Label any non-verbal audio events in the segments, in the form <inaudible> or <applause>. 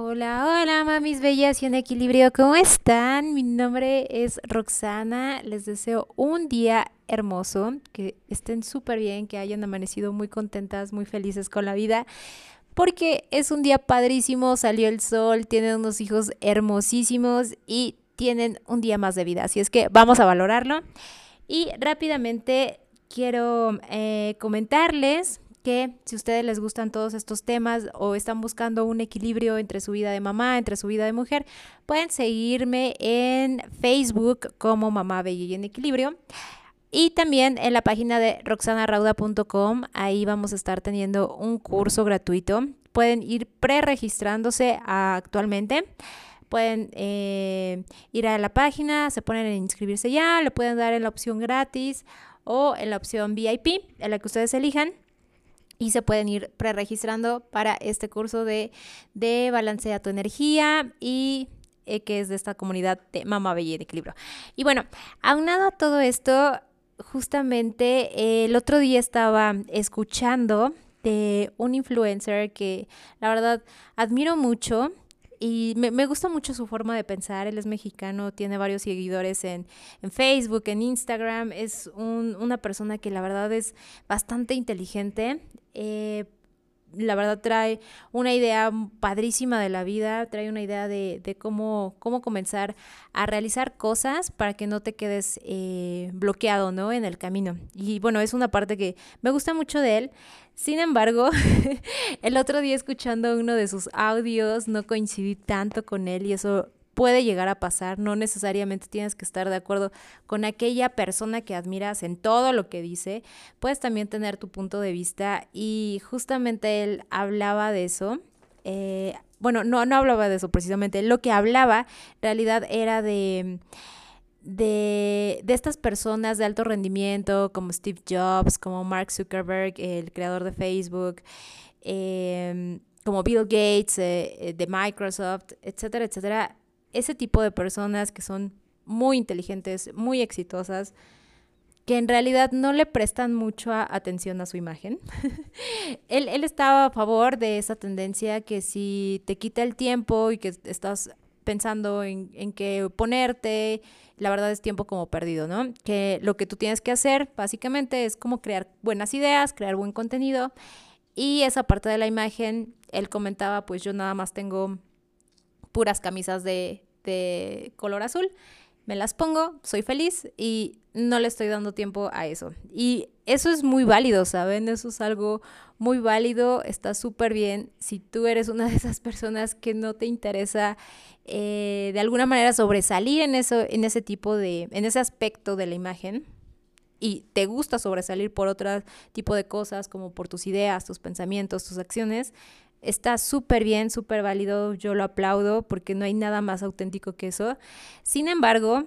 Hola, hola, mamis bellas y en equilibrio, ¿cómo están? Mi nombre es Roxana, les deseo un día hermoso, que estén súper bien, que hayan amanecido muy contentas, muy felices con la vida, porque es un día padrísimo, salió el sol, tienen unos hijos hermosísimos y tienen un día más de vida, así es que vamos a valorarlo. Y rápidamente quiero eh, comentarles que si ustedes les gustan todos estos temas o están buscando un equilibrio entre su vida de mamá, entre su vida de mujer, pueden seguirme en Facebook como Mamá Bella y en Equilibrio. Y también en la página de roxanarauda.com, ahí vamos a estar teniendo un curso gratuito. Pueden ir pre-registrándose actualmente. Pueden eh, ir a la página, se ponen en inscribirse ya, le pueden dar en la opción gratis o en la opción VIP, en la que ustedes elijan y se pueden ir preregistrando para este curso de, de Balancea tu energía y eh, que es de esta comunidad de Mamá Bella y de Equilibrio. Y bueno, aunado a todo esto, justamente eh, el otro día estaba escuchando de un influencer que la verdad admiro mucho y me, gusta mucho su forma de pensar. Él es mexicano, tiene varios seguidores en, Facebook, en Instagram. Es una persona que la verdad es bastante inteligente. Eh, la verdad trae una idea padrísima de la vida, trae una idea de, cómo, cómo comenzar a realizar cosas para que no te quedes eh, bloqueado, ¿no? En el camino. Y bueno, es una parte que me gusta mucho de él. Sin embargo, <laughs> el otro día escuchando uno de sus audios no coincidí tanto con él y eso puede llegar a pasar, no necesariamente tienes que estar de acuerdo con aquella persona que admiras en todo lo que dice, puedes también tener tu punto de vista y justamente él hablaba de eso. Eh, bueno, no, no hablaba de eso precisamente, lo que hablaba en realidad era de... De, de, estas personas de alto rendimiento como Steve Jobs, como Mark Zuckerberg, el creador de Facebook, em, como Bill Gates eh, de Microsoft, etcétera, etcétera, ese tipo de personas que son muy inteligentes, muy exitosas, que en realidad no le prestan mucha atención a su imagen. <laughs> él, él estaba a favor de esa tendencia que si te quita el tiempo y que estás pensando en, en qué ponerte, la verdad es tiempo como perdido, ¿no? Que lo que tú tienes que hacer básicamente es como crear buenas ideas, crear buen contenido y esa parte de la imagen, él comentaba, pues yo nada más tengo puras camisas de, color azul, me las pongo, soy feliz y no le estoy dando tiempo a eso. Y eso es muy válido, ¿saben? Eso es algo muy válido, está súper bien. Si tú eres una de esas personas que no te interesa eh, de alguna manera sobresalir en, eso, en ese tipo de, en ese aspecto de la imagen, y te gusta sobresalir por otro tipo de cosas, como por tus ideas, tus pensamientos, tus acciones, Está súper bien, súper válido, yo lo aplaudo porque no hay nada más auténtico que eso. Sin embargo,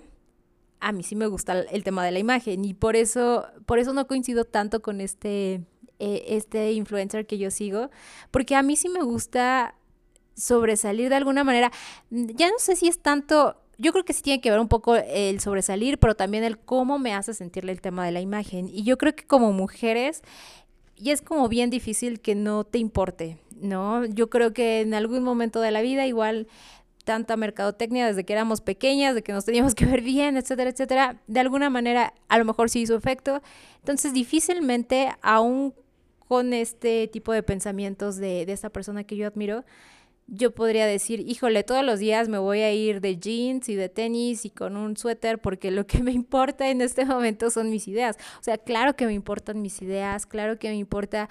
a mí sí me gusta el tema de la imagen y por eso, por eso no coincido tanto con este, eh, este influencer que yo sigo, porque a mí sí me gusta sobresalir de alguna manera. Ya no sé si es tanto yo creo que sí tiene que ver un poco el sobresalir, pero también el cómo me hace sentirle el tema de la imagen. Y yo creo que como mujeres, y es como bien difícil que no te importe, ¿no? Yo creo que en algún momento de la vida igual tanta mercadotecnia desde que éramos pequeñas, de que nos teníamos que ver bien, etcétera, etcétera, de alguna manera a lo mejor sí hizo efecto. Entonces difícilmente, aún con este tipo de pensamientos de, de esta persona que yo admiro, yo podría decir, híjole, todos los días me voy a ir de jeans y de tenis y con un suéter porque lo que me importa en este momento son mis ideas. O sea, claro que me importan mis ideas, claro que me importa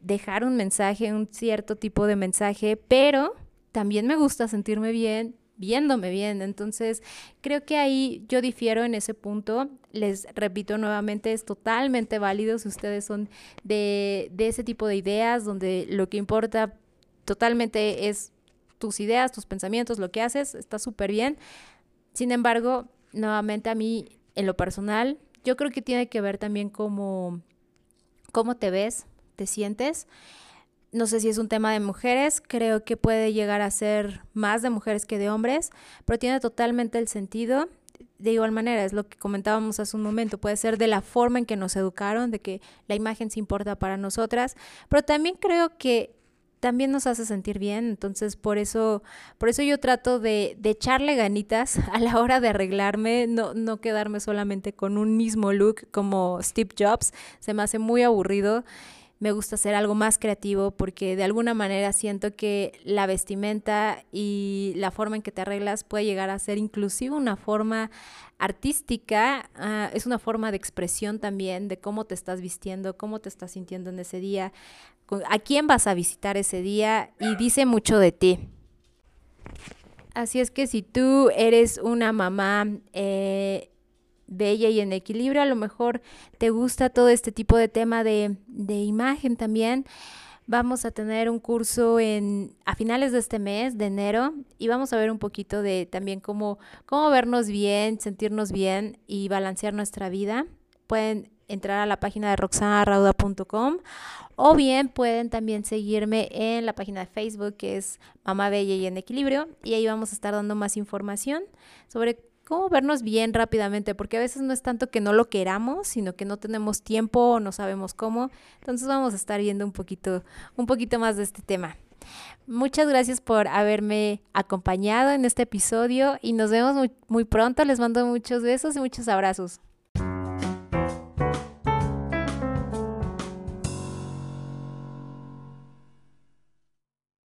dejar un mensaje, un cierto tipo de mensaje, pero también me gusta sentirme bien viéndome bien. Entonces, creo que ahí yo difiero en ese punto. Les repito nuevamente, es totalmente válido si ustedes son de, de ese tipo de ideas, donde lo que importa totalmente es tus ideas, tus pensamientos, lo que haces, está súper bien. Sin embargo, nuevamente a mí, en lo personal, yo creo que tiene que ver también cómo, cómo te ves, te sientes. No sé si es un tema de mujeres, creo que puede llegar a ser más de mujeres que de hombres, pero tiene totalmente el sentido. De igual manera, es lo que comentábamos hace un momento, puede ser de la forma en que nos educaron, de que la imagen se importa para nosotras, pero también creo que también nos hace sentir bien. Entonces, por eso, por eso yo trato de, de echarle ganitas <laughs> a la hora de arreglarme, no, no quedarme solamente con un mismo look como Steve Jobs. Se me hace muy aburrido me gusta hacer algo más creativo porque de alguna manera siento que la vestimenta y la forma en que te arreglas puede llegar a ser inclusive una forma artística, uh, es una forma de expresión también de cómo te estás vistiendo, cómo te estás sintiendo en ese día, a quién vas a visitar ese día y dice mucho de ti. Así es que si tú eres una mamá eh, bella y en equilibrio, a lo mejor te gusta todo este tipo de tema de, de imagen también. Vamos a tener un curso en, a finales de este mes, de enero, y vamos a ver un poquito de también cómo, cómo vernos bien, sentirnos bien y balancear nuestra vida. Pueden entrar a la página de roxanarauda.com o bien pueden también seguirme en la página de Facebook que es Mamá Bella y en Equilibrio y ahí vamos a estar dando más información sobre cómo vernos bien rápidamente, porque a veces no es tanto que no lo queramos, sino que no tenemos tiempo o no sabemos cómo. Entonces vamos a estar viendo un poquito, un poquito más de este tema. Muchas gracias por haberme acompañado en este episodio y nos vemos muy, muy pronto. Les mando muchos besos y muchos abrazos.